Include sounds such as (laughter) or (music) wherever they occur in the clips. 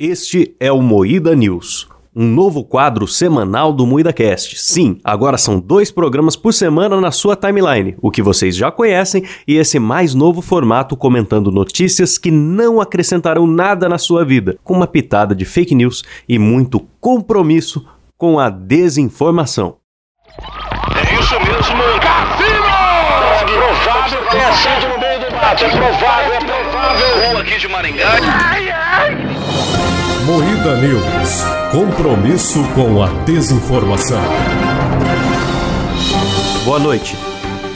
Este é o Moída News, um novo quadro semanal do MoídaCast. Sim, agora são dois programas por semana na sua timeline, o que vocês já conhecem, e esse mais novo formato comentando notícias que não acrescentarão nada na sua vida, com uma pitada de fake news e muito compromisso com a desinformação. É isso mesmo, Cassino! É provável que tenha sido no meio do mato, é provável, é provável. Rua aqui de Maringá. Ai, ai. Moída News. Compromisso com a desinformação. Boa noite.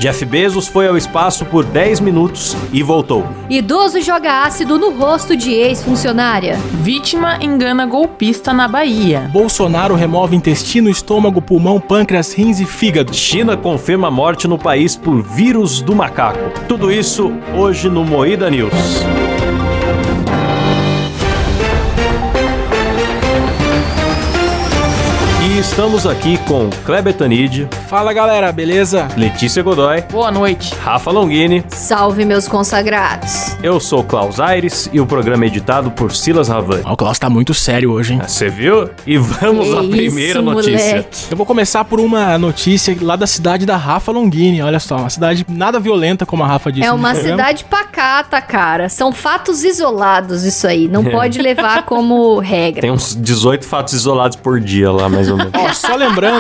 Jeff Bezos foi ao espaço por 10 minutos e voltou. Idoso joga ácido no rosto de ex-funcionária. Vítima engana golpista na Bahia. Bolsonaro remove intestino, estômago, pulmão, pâncreas, rins e fígado. China confirma morte no país por vírus do macaco. Tudo isso hoje no Moída News. Estamos aqui com Kleber Tanid, Fala galera, beleza? Letícia Godoy, Boa noite. Rafa Longini. Salve meus consagrados. Eu sou Klaus Aires e o programa é editado por Silas Ravani. Ó, o Klaus tá muito sério hoje, hein? Você viu? E vamos à Que primeira isso, notícia. moleque. Eu vou começar por uma notícia lá da cidade da Rafa Longini. Olha só, uma cidade nada violenta, como a Rafa disse. É uma cidade pacata, cara. São fatos isolados isso aí. Não (laughs) pode levar como regra. Tem uns 18 fatos isolados por dia lá, mais ou menos. Ó, só lembrando,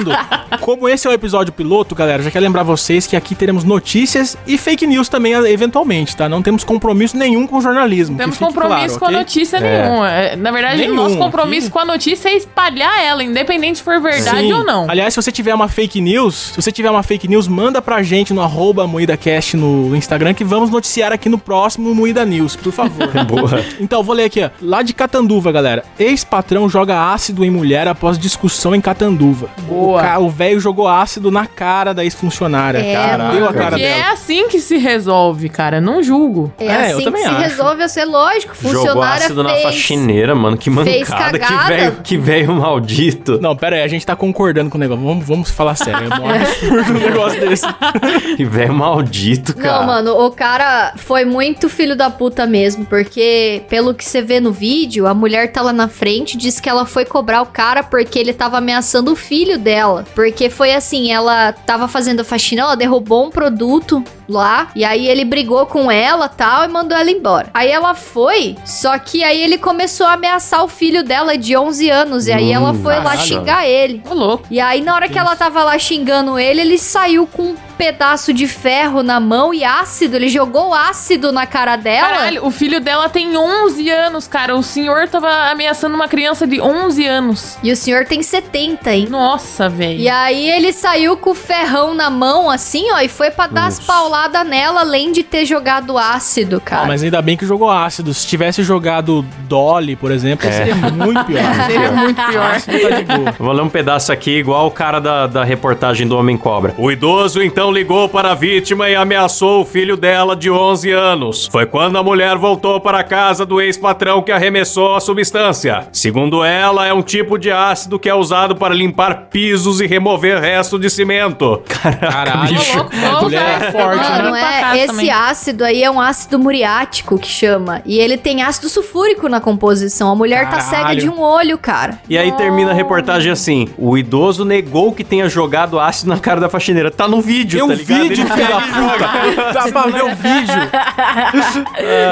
como esse é o episódio piloto, galera, já quero lembrar vocês que aqui teremos notícias e fake news também, eventualmente, tá? Não temos compromisso nenhum com o jornalismo. Não temos compromisso claro, com a ok? notícia É. nenhuma. É, Na verdade, Nenhum, o nosso compromisso aqui. com a notícia é espalhar ela, independente se for verdade Sim. ou não. Aliás, se você tiver uma fake news, se você tiver uma fake news, manda pra gente no arroba MoídaCast no Instagram que vamos noticiar aqui no próximo Moída News, por favor. (laughs) Boa. Então, vou ler aqui, ó. Lá de Catanduva, galera. Ex-patrão joga ácido em mulher após discussão em Catanduva. Boa. O ca- O velho jogou ácido na cara da ex-funcionária. É, Cara, deu a cara Porque dela. é assim que se resolve, cara. Não julgo. É, É, eu assim que também se acho. resolve a ser lógico. Jogou Funcionária ácido na fez... faxineira, mano. Que mancada. Que velho que velho maldito. Não, pera aí, a gente tá concordando com o negócio. Vamos, vamos falar sério. É um absurdo um negócio desse. (laughs) Que velho maldito, cara. Não, mano, o cara foi muito filho da puta mesmo, porque pelo que você vê no vídeo, a mulher tá lá na frente, diz que ela foi cobrar o cara porque ele tava ameaçando o filho dela. Porque foi assim, ela tava fazendo faxina, ela derrubou um produto lá, e aí ele brigou com ela tal e mandou ela embora. Aí ela foi, só que aí ele começou a ameaçar o filho dela de 11 anos, e aí Hum, ela foi lá caralho. xingar ele. Ô, louco. E aí, na hora que ela tava lá xingando ele, ele saiu com um pedaço de ferro na mão e ácido. Ele jogou ácido na cara dela. Caralho, o filho dela tem 11 anos, cara. O senhor tava ameaçando uma criança de 11 anos. E o senhor tem 70, hein? Nossa, velho. E aí ele saiu com o ferrão na mão, assim, ó, e foi pra dar as Nossa. Pauladas nela, além de ter jogado ácido, cara. Ah, mas ainda bem que jogou ácido. Se tivesse jogado Dolly, por exemplo, seria muito pior. (laughs) Seria muito pior. Ácido tá de boa. Eu Vou ler um pedaço aqui, igual o cara da, da reportagem do Homem Cobra. O idoso então ligou para a vítima e ameaçou o filho dela de 11 anos. Foi quando a mulher voltou para a casa do ex-patrão que arremessou a substância. Segundo ela, é um tipo de ácido que é usado para limpar pisos e remover resto de cimento. Caralho, Ô, louco, a mulher é cara. forte, Né? Não pra é, casa esse também. ácido aí é um ácido muriático que chama. E ele tem ácido sulfúrico na composição. A mulher tá cega Caralho. de um olho, cara. E aí termina a reportagem assim: o idoso negou que tenha jogado ácido na cara da faxineira. Tá no vídeo, um tá ligado? vídeo, filho da puta. (laughs) Dá pra ver o vídeo. (laughs)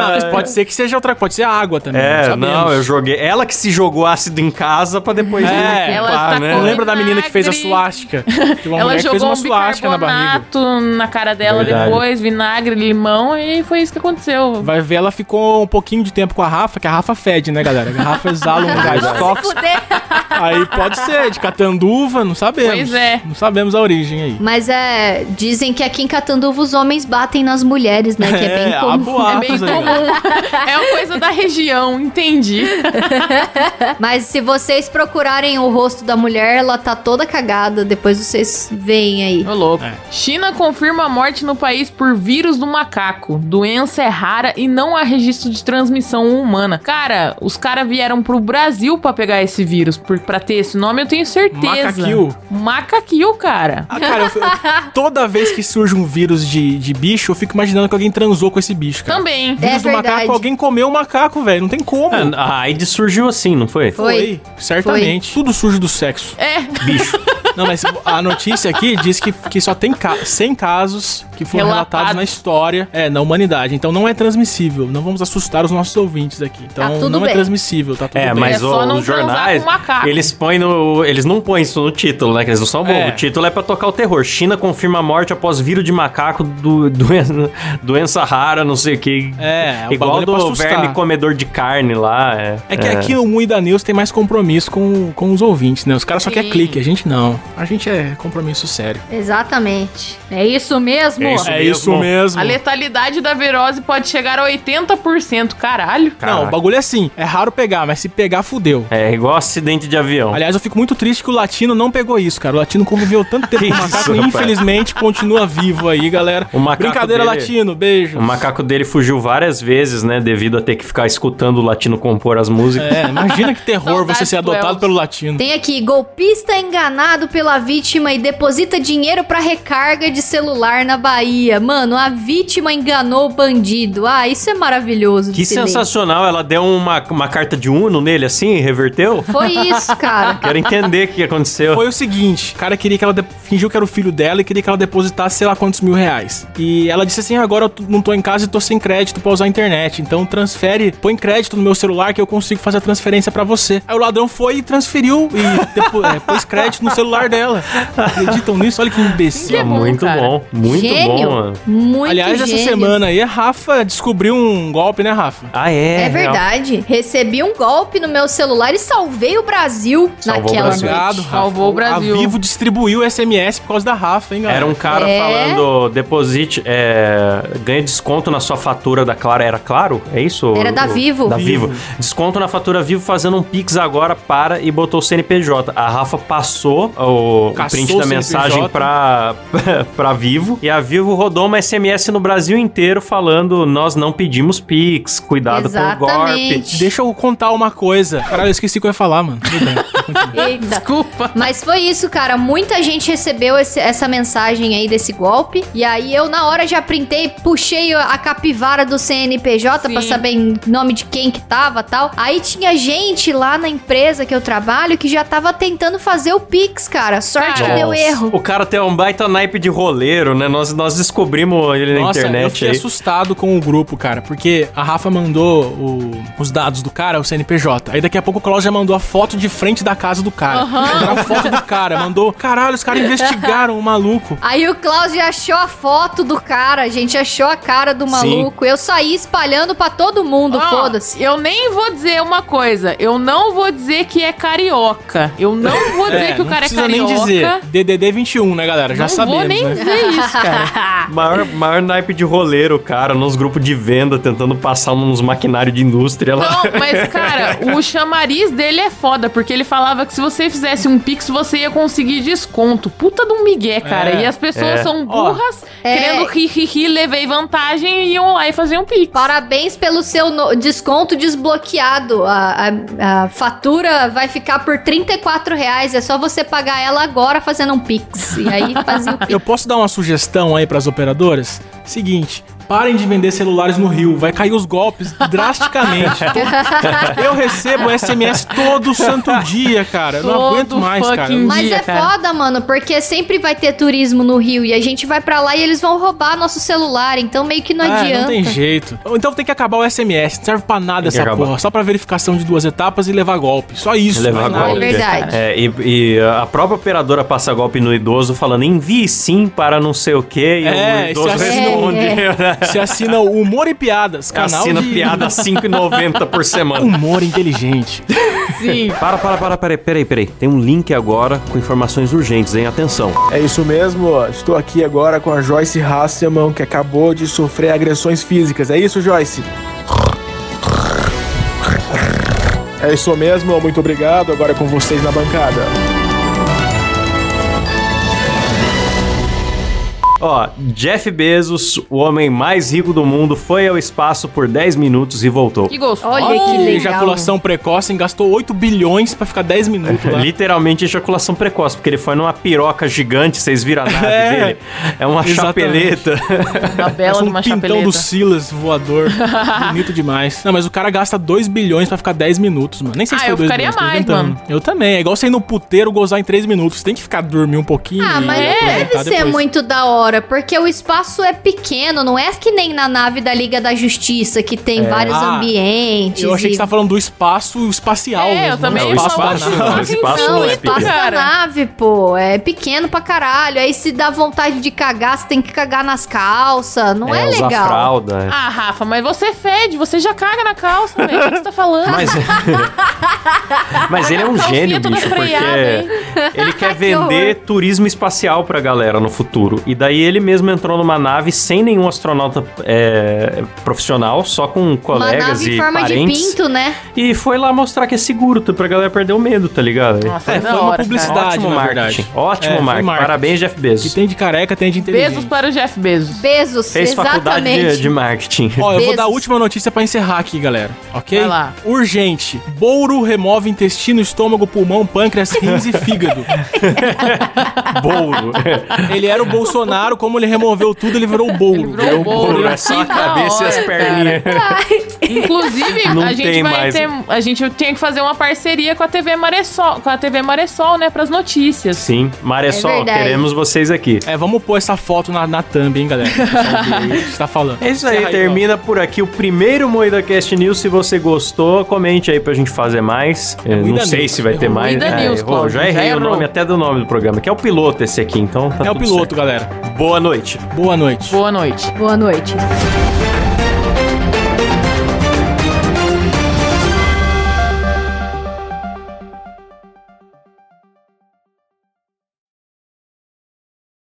Não, mas pode ser que seja outra Pode ser água também. É, sabemos. não, eu joguei. Ela que se jogou ácido em casa pra depois É, Ela limpar, tá né? Não lembra da menina que fez a suástica? Teve uma Ela mulher que fez jogou uma um suástica na barriga. na cara dela Verdade. Depois, vinagre, limão, e foi isso que aconteceu. Vai ver, ela ficou um pouquinho de tempo com a Rafa, que a Rafa fede, né, galera? A Rafa exala um (laughs) gás tóxico. Aí pode ser, de catanduva, não sabemos. Pois é. Não sabemos a origem aí. Mas é. Dizem que aqui em Catanduva os homens batem nas mulheres, né? Que é bem há comum. É bem comum. É uma coisa da região, entendi. (laughs) Mas se vocês procurarem o rosto da mulher, ela tá toda cagada. Depois vocês veem aí. Ô, louco. É. China confirma a morte no país por vírus do macaco. Doença é rara e não há registro de transmissão humana. Cara, os caras vieram pro Brasil pra pegar esse vírus, por, pra ter esse nome, eu tenho certeza. Macaquil. Macaquil, cara. Ah, cara, eu, eu- toda vez que surge um vírus de, de bicho, eu fico imaginando que alguém transou com esse bicho, cara. Também. Vírus É do macaco, verdade. alguém comeu o macaco, velho. Não tem como. Ah, A AIDS surgiu assim, não foi? Foi. certamente. Tudo surge do sexo. É. Bicho. (laughs) Não, mas a notícia aqui diz que, que só tem ca 100 casos que foram Relatados. relatados na história, é, na humanidade. Então não é transmissível. Não vamos assustar os nossos ouvintes aqui. Então Tá não é bem. transmissível, tá tudo É, bem. mas É não os jornais, eles põem no, eles não põem isso no título, né? Que eles não são bobos. É. O título é pra tocar o terror. China confirma a morte após vírus de macaco do, (laughs) doença, doença rara, não sei o que. É, igual é pra do verme comedor de carne lá. É, É que aqui o Muida News tem mais compromisso com, com os ouvintes, né? Os caras só querem clique, a gente não. A gente é compromisso sério. Exatamente. É isso mesmo? É isso é mesmo. isso mesmo. A letalidade da virose pode chegar a 80%, caralho. Não, o bagulho é assim. É raro pegar, mas se pegar, fudeu. É igual acidente de avião. Aliás, eu fico muito triste que o latino não pegou isso, cara. O latino conviveu tanto tempo (laughs) com o macaco infelizmente continua vivo aí, galera. O macaco Brincadeira, dele- latino. Beijo. O macaco dele fugiu várias vezes, né? Devido a ter que ficar escutando o latino compor as músicas. É, imagina que terror (laughs) você ser do adotado pelo latino. Tem aqui, golpista enganado pela vítima e deposita dinheiro pra recarga de celular na Bahia. Mano, a vítima enganou o bandido. Ah, isso é maravilhoso. Que se ler. sensacional, ela deu uma, uma carta de Uno nele assim e reverteu? Foi isso, cara. (laughs) Quero entender o que aconteceu. Foi o seguinte, o cara queria que ela fingiu que era o filho dela e queria que ela depositasse sei lá quantos mil reais. E ela disse assim: agora eu não tô em casa e tô sem crédito pra usar a internet. Então transfere, põe crédito no meu celular que eu consigo fazer a transferência pra você. Aí o ladrão foi e transferiu e depo- é, pôs crédito no celular dela. Acreditam nisso? Olha que imbecil. Que bom, muito cara. bom, muito gênio. bom, mano. Muito Aliás, essa gênio. semana aí a Rafa descobriu um golpe, né, Rafa? Ah, é? É verdade. Recebi um golpe no meu celular e salvei o Brasil Salvou o naquela Brasil. noite. Salvou o Brasil. A Vivo distribuiu SMS por causa da Rafa, hein, galera? Era um cara É. falando, deposite, é, ganha desconto na sua fatura da Claro. Era Claro? É isso? Era da Vivo. Da Vivo. Vivo. Desconto na fatura Vivo fazendo um Pix agora para e botou o CNPJ. A Rafa passou o Caçou print da mensagem pra, (laughs) pra Vivo e a Vivo rodou uma SMS no Brasil inteiro falando nós não pedimos Pix, cuidado com o golpe. Exatamente. Deixa eu contar uma coisa. Caralho, eu esqueci o que eu ia falar, mano. Tudo bem. continua. (laughs) Eita. Desculpa. Mas foi isso, cara. Muita gente recebeu esse- essa mensagem aí desse golpe. E aí eu, na hora, já printei, puxei a capivara do CNPJ pra Sim. saber em nome de quem que tava tal. Aí tinha gente lá na empresa que eu trabalho que já tava tentando fazer o Pix, cara. Sorte que Cara. deu Nossa. erro. O cara tem um baita naipe de roleiro, né? Nós, nós descobrimos ele na Nossa, eu internet fiquei aí. assustado com o grupo, cara, porque a Rafa mandou o- os dados do cara, o CNPJ. Aí daqui a pouco o Klaus já mandou a foto de frente da casa do cara. Mandaram a foto do cara, mandou. Caralho, os caras investigaram o maluco. (laughs) Aí o Klaus já achou a foto do cara, a gente achou a cara do maluco. Eu saí espalhando pra todo mundo, Ó, foda-se. Eu nem vou dizer uma coisa. Eu não vou dizer que é carioca. Eu não (laughs) vou dizer É, que o não cara é precisa carioca. nem dizer. DDD 21, né, galera? Já não sabemos, vou nem né? dizer isso, (laughs) cara. Maior, maior naipe de roleiro, cara, nos grupos de venda, tentando passar nos maquinários de indústria lá. Não, mas, cara, o chamariz dele é foda, porque ele falava que se você fizesse um pix, você ia conseguir desconto. Puta de um migué, cara. É, e as pessoas é. são burras, é. querendo ri, ri, ri, levei vantagem e iam lá e faziam pix. Parabéns pelo seu no- desconto desbloqueado. A, a- a fatura vai ficar por 34 reais. É só você pagar ela agora fazendo um Pix. E aí (laughs) fazia o Pix. Eu posso dar uma sugestão aí pras operadoras? Seguinte. Parem de vender celulares no Rio, vai cair os golpes drasticamente. (laughs) Eu recebo SMS todo santo dia, cara. Eu não Todo aguento mais, cara. Mas dia, é cara. foda, mano, porque sempre vai ter turismo no Rio e a gente vai pra lá e eles vão roubar nosso celular, então meio que não Ah, adianta. não tem jeito. Então tem que acabar o SMS. Não serve pra nada essa acabar. porra. Só pra verificação de duas etapas e levar golpe. Só isso. Levar golpe. É verdade. É, e, e a própria operadora passa golpe no idoso falando envie sim para não sei o que e É, o idoso é- responde. (laughs) Você assina o Humor e Piadas, canal Assina de piada 5,90 por semana. humor inteligente. Sim. Para, para, para, peraí, peraí, peraí. Tem um link agora com informações urgentes, hein? Atenção. É isso mesmo, estou aqui agora com a Joyce Hasselman, que acabou de sofrer agressões físicas. É isso, Joyce? É isso mesmo, muito obrigado. Agora é com vocês na bancada. Ó, Jeff Bezos, o homem mais rico do mundo, foi ao espaço por 10 minutos e voltou. Que gostoso. Olha que legal. Ejaculação precoce, gastou 8 bilhões pra ficar 10 minutos lá. (laughs) Literalmente ejaculação precoce, porque ele foi numa piroca gigante, vocês viram a (laughs) nave É, dele? É uma exatamente. chapeleta. Uma bela de um uma pintão chapeleta. do Silas voador. (laughs) Bonito demais. Não, mas o cara gasta 2 bilhões pra ficar 10 minutos, mano. Nem sei Ah, se foi eu 2 ficaria bilhões, mais, mano. Eu também. É igual você ir no puteiro gozar em 3 minutos. Você tem que ficar dormir um pouquinho. Ah, e mas aproveitar deve ser depois. muito da hora, porque o espaço é pequeno, não é que nem na nave da Liga da Justiça, que tem vários Ah, ambientes. Eu achei que e- você tava falando do espaço espacial. É, eu mesmo, também não, ia o espaço da nave. O espaço Não, o é espaço pequeno. da nave, pô, é pequeno pra caralho. Aí se dá vontade de cagar, você tem que cagar nas calças. Não é, usar legal. fralda. é. Ah, Rafa, mas você fede, você já caga na calça, velho. O que você tá falando? Mas, (laughs) mas ele é um gênio, bicho, freada, hein? porque ele (laughs) quer Que vender turismo espacial pra galera no futuro. E daí ele mesmo entrou numa nave sem nenhum astronauta é, profissional, só com Uma colegas nave em e forma parentes. de pinto, né? E foi lá mostrar que é seguro, pra galera perder o medo, tá ligado? Nossa, É, da foi uma hora, publicidade, Ótimo marketing. Ótimo É, marketing. marketing. Parabéns, Jeff Que Bezos. tem de careca, tem de inteligente. Beijos para o Jeff Bezos. Bezos, Fez faculdade exatamente. de, de marketing. Ó, eu vou dar a Bezos. última notícia pra encerrar aqui, galera. Ok? Vai lá. Urgente. Bouro remove intestino, estômago, pulmão, pâncreas, rins e fígado. Bouro. (laughs) Ele era o Bolsonaro, como ele removeu tudo, ele virou o Bouro. virou o Bouro. É só a cabeça e as perninhas. Inclusive, Não a gente vai mais. ter. A gente tinha que fazer uma parceria com a TV Maressol, com a TV Maressol, né? Pras notícias. Sim, Maressol, É queremos vocês aqui. É, vamos pôr essa foto na, na thumb, hein, galera? Aí você tá falando. É isso aí, Encerra termina por aqui o primeiro Moída Cast News. Se você gostou, comente aí pra gente fazer mais. Eu não Moída sei News. se vai ter Errou. mais. Moída É, News, errou. Já errei já o nome até do nome do programa, que é o piloto esse aqui, então tá É o piloto, certo. galera. Boa noite. Boa noite. Boa noite. Boa noite.